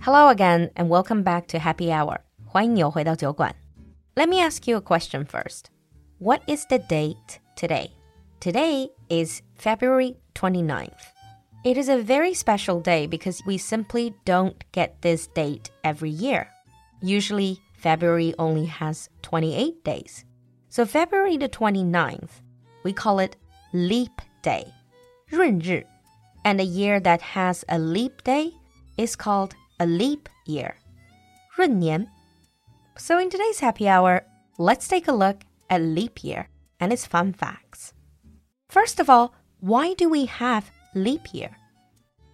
Hello again and welcome back to Happy Hour. 欢迎你又回到酒馆。Let me ask you a question first. What is the date today? Today is February 29th. It is a very special day because we simply don't get this date every year. Usually, February only has 28 days. So, February the 29th, we call it Leap Day, 闰日. And a year that has a leap day is called a leap year. 闰年. So in today's happy hour, let's take a look at leap year and its fun facts. First of all, why do we have leap year?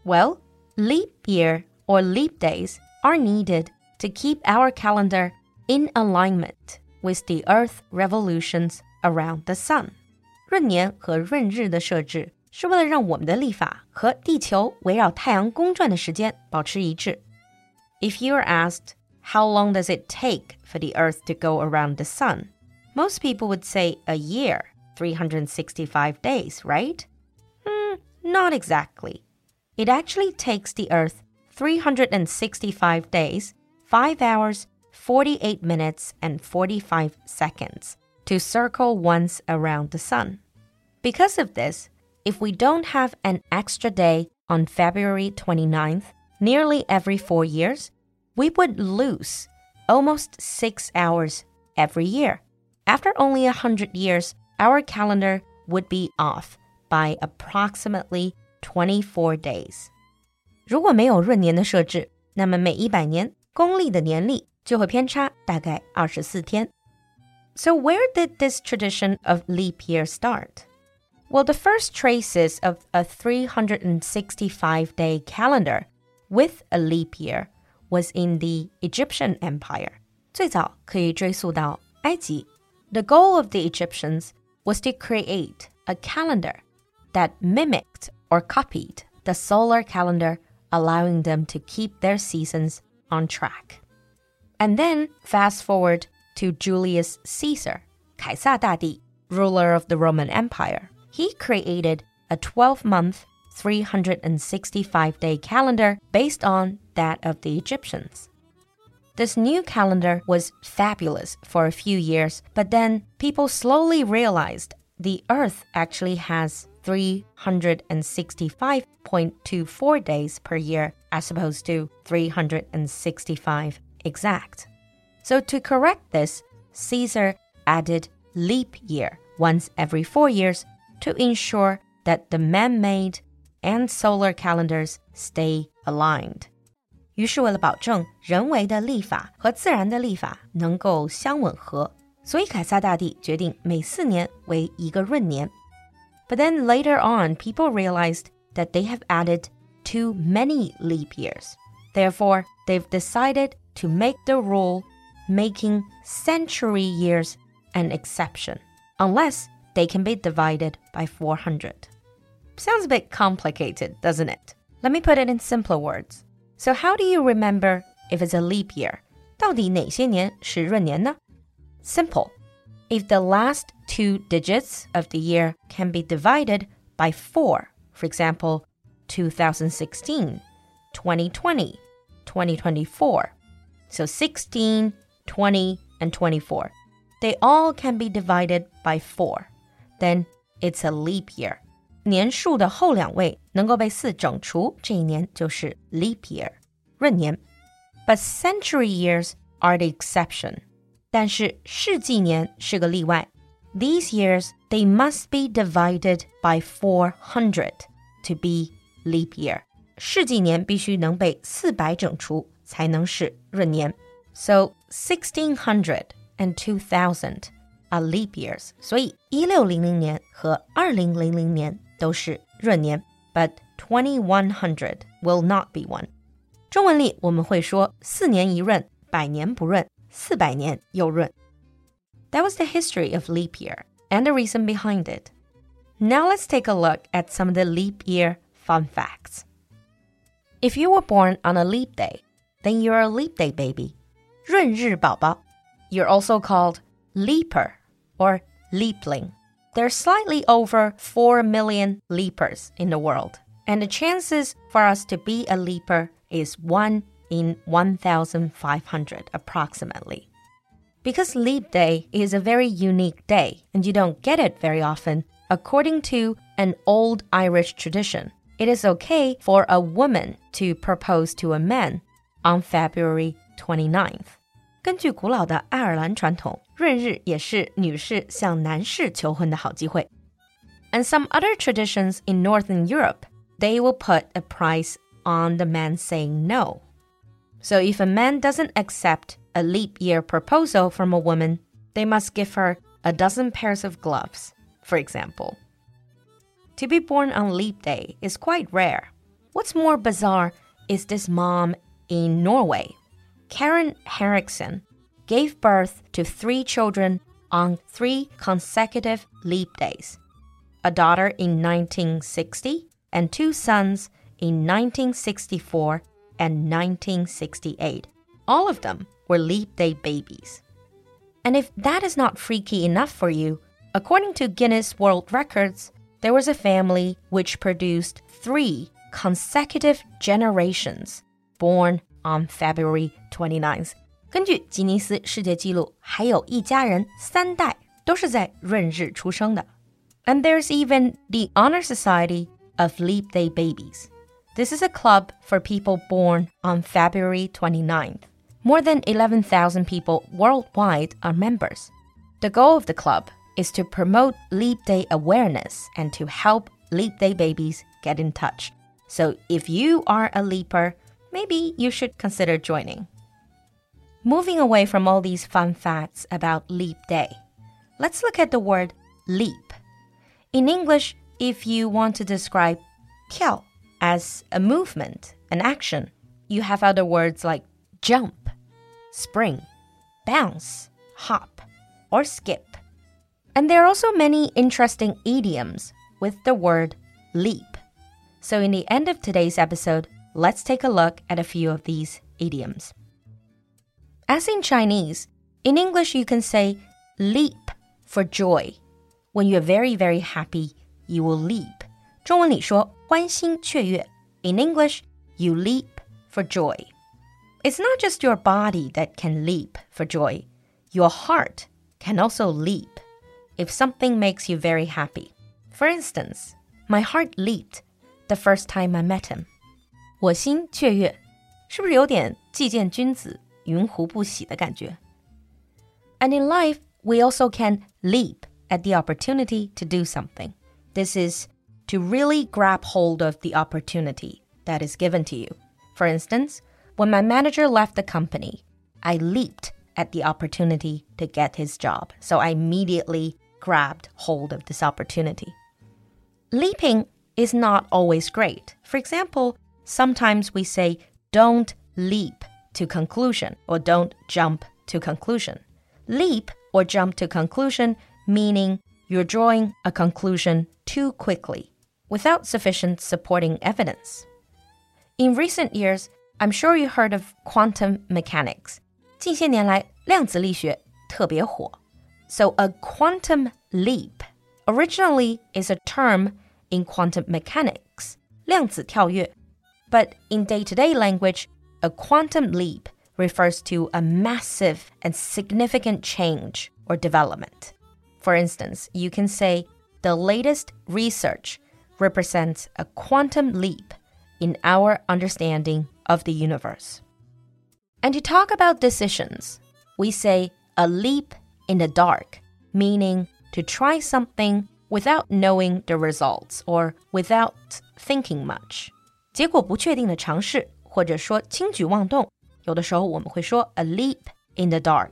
Well, leap year or leap days are needed to keep our calendar in alignment with the Earth revolutions around the sun. 闰年和闰日的设置是为了让我们的历法和地球围绕太阳公转的时间保持一致。 If you are asked, how long does it take for the Earth to go around the Sun? Most people would say a year, 365 days, right? Hmm, not exactly. It actually takes the Earth 365 days, 5 hours, 48 minutes, and 45 seconds to circle once around the Sun. Because of this, if we don't have an extra day on February 29th, nearly every four years, we would lose almost six hours every year. After only a hundred years, our calendar would be off by approximately 24 days. 如果没有闰年的设置，那么每一百年公历的年历就会偏差大概二十四天。So where did this tradition of leap year start? Well, the first traces of a 365 day calendar with a leap year was in the Egyptian Empire. 最早可以追溯到埃及. The goal of the Egyptians was to create a calendar that mimicked or copied the solar calendar, allowing them to keep their seasons on track. And then fast forward to Julius Caesar, 凯撒大帝, ruler of the Roman Empire. He created a 12 month 365 day calendar based on that of the Egyptians. This new calendar was fabulous for a few years, but then people slowly realized the Earth actually has 365.24 days per year as opposed to 365 exact. So, to correct this, Caesar added leap year once every four years to ensure that the man made and solar calendars stay aligned. 于是，为了保证人为的历法和自然的历法能够相吻合，所以凯撒大帝决定每四年为一个闰年。But then later on, people realized that they have added too many leap years. Therefore, they've decided to make the rule making century years an exception, unless they can be divided by 400. Sounds a bit complicated, doesn't it? Let me put it in simpler words. So how do you remember if it's a leap year? 到底哪些年是闰年呢? Simple. If the last two digits of the year can be divided by 4, for example, 2016, 2020, 2024. So 16, 20, and 24. They all can be divided by 4. Then it's a leap year. 年数的后两位能够被四整除，这一年就是 leap year 闰年。But century years are the exception. 但是世纪年是个例外。These years they must be divided by 400 to be leap year. 世纪年必须能被四百整除才能是闰年。So 1600 and 2000 are leap years. 所以一六零零年和二零零零年 都是闰年，but twenty one hundred will not be one。中文里我们会说四年一闰，百年不闰，四百年又闰。That was the history of leap year and the reason behind it. Now let's take a look at some of the leap year fun facts. If you were born on a leap day, then you're a leap day baby. 闰日宝宝. You're also called leaper or leapling. There's slightly over 4 million leapers in the world, and the chances for us to be a leaper is 1 in 1500 approximately. Because Leap Day is a very unique day and you don't get it very often, according to an old Irish tradition, it is okay for a woman to propose to a man on February 29th. 根据古老的爱尔兰传统， 闰日也是女士向男士求婚的好机会。And some other traditions in Northern Europe, they will put a price on the man saying no. So if a man doesn't accept a leap year proposal from a woman, they must give her a dozen pairs of gloves, for example. To be born on leap day is quite rare. What's more bizarre is this mom in Norway. Karin Henriksen gave birth to three children on three consecutive leap days a daughter in 1960 and two sons in 1964 and 1968. All of them were leap day babies. And if that is not freaky enough for you, according to Guinness World Records, there was a family which produced three consecutive generations born on February 29th. 根据吉尼斯世界纪录，还有一家人三代都是在闰日出生的。And there's even the Honor Society of Leap Day Babies. This is a club for people born on February 29th. More than 11,000 people worldwide are members. The goal of the club is to promote Leap Day awareness and to help Leap Day babies get in touch. So if you are a leaper, maybe you should consider joining. Moving away from all these fun facts about Leap Day, let's look at the word leap. In English, if you want to describe 跳 as a movement, an action. You have other words like jump, spring, bounce, hop, or skip. And there are also many interesting idioms with the word leap. So, in the end of today's episode, let's take a look at a few of these idioms. As in Chinese, in English you can say leap for joy. When you're very, very happy, you will leap. 中文里说欢欣雀跃. In English, you leap for joy. It's not just your body that can leap for joy. Your heart can also leap if something makes you very happy. For instance, my heart leaped the first time I met him. 我心雀跃，是不是有点既见君子， 云胡不喜的感觉？And in life, we also can leap at the opportunity to do something. This is to really grab hold of the opportunity that is given to you. For instance, when my manager left the company, I leaped at the opportunity to get his job. So I immediately grabbed hold of this opportunity. Leaping is not always great. For example, sometimes we say, don't leap to conclusion or don't jump to conclusion. Leap or jump to conclusion meaning you're drawing a conclusion too quickly without sufficient supporting evidence. In recent years, I'm sure you heard of quantum mechanics. 近些年来，量子力学特别火。So a quantum leap originally is a term in quantum mechanics, 量子跳跃. But in day-to-day language, a quantum leap refers to a massive and significant change or development. For instance, you can say the latest research represents a quantum leap in our understanding of the universe. And to talk about decisions, we say a leap in the dark, meaning to try something without knowing the results or without thinking much. 结果不确定的尝试， 或者说轻举妄动，有的时候我们会说 a leap in the dark.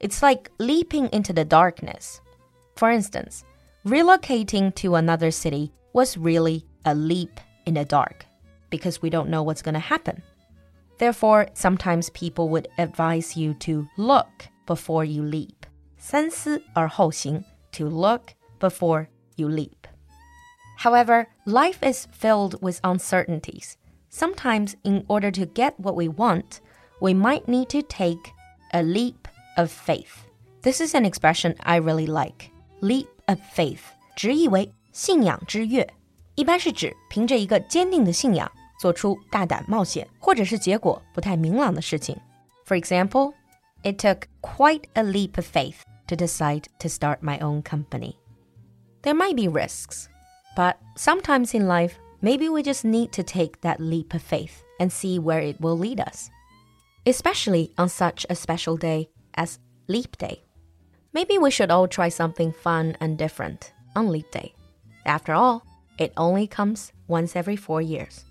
It's like leaping into the darkness. For instance, relocating to another city was really a leap in the dark because we don't know what's going to happen. Therefore, sometimes people would advise you to look before you leap. 三思而后行, to look before you leap. However, life is filled with uncertainties. Sometimes, in order to get what we want, we might need to take a leap of faith. This is an expression I really like. Leap of faith. 直译为信仰之跃，一般是指凭着一个坚定的信仰 做出大胆冒险或者是结果不太明朗的事情。For example, it took quite a leap of faith to decide to start my own company. There might be risks, but sometimes in life, maybe we just need to take that leap of faith and see where it will lead us. Especially on such a special day as Leap Day. Maybe we should all try something fun and different on Leap Day. After all, it only comes once every four years.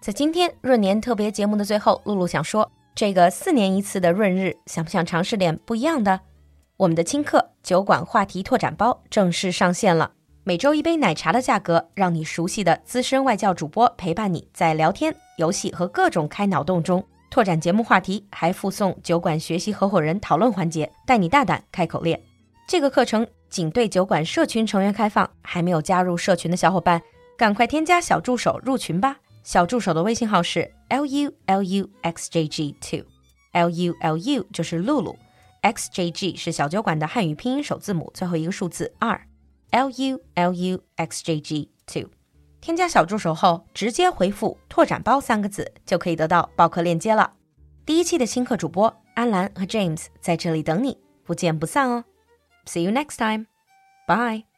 在今天闰年特别节目的最后，露露想说，这个四年一次的闰日，想不想尝试点不一样的？我们的轻课酒馆话题拓展包正式上线了， 每周一杯奶茶的价格，让你熟悉的资深外教主播陪伴你在聊天、游戏和各种开脑洞中拓展节目话题，还附送酒馆学习合伙人讨论环节，带你大胆开口练。这个课程仅对酒馆社群成员开放，还没有加入社群的小伙伴，赶快添加小助手入群吧。小助手的微信号是 l u l u x j g two，l u l u 就是露露。XJG 是小酒馆的汉语拼音首字母，最后一个数字二，L U L U X J G two。添加小助手后，直接回复“拓展包”三个字，就可以得到报课链接了。第一期的新课主播安兰和 James 在这里等你，不见不散哦。See you next time. Bye.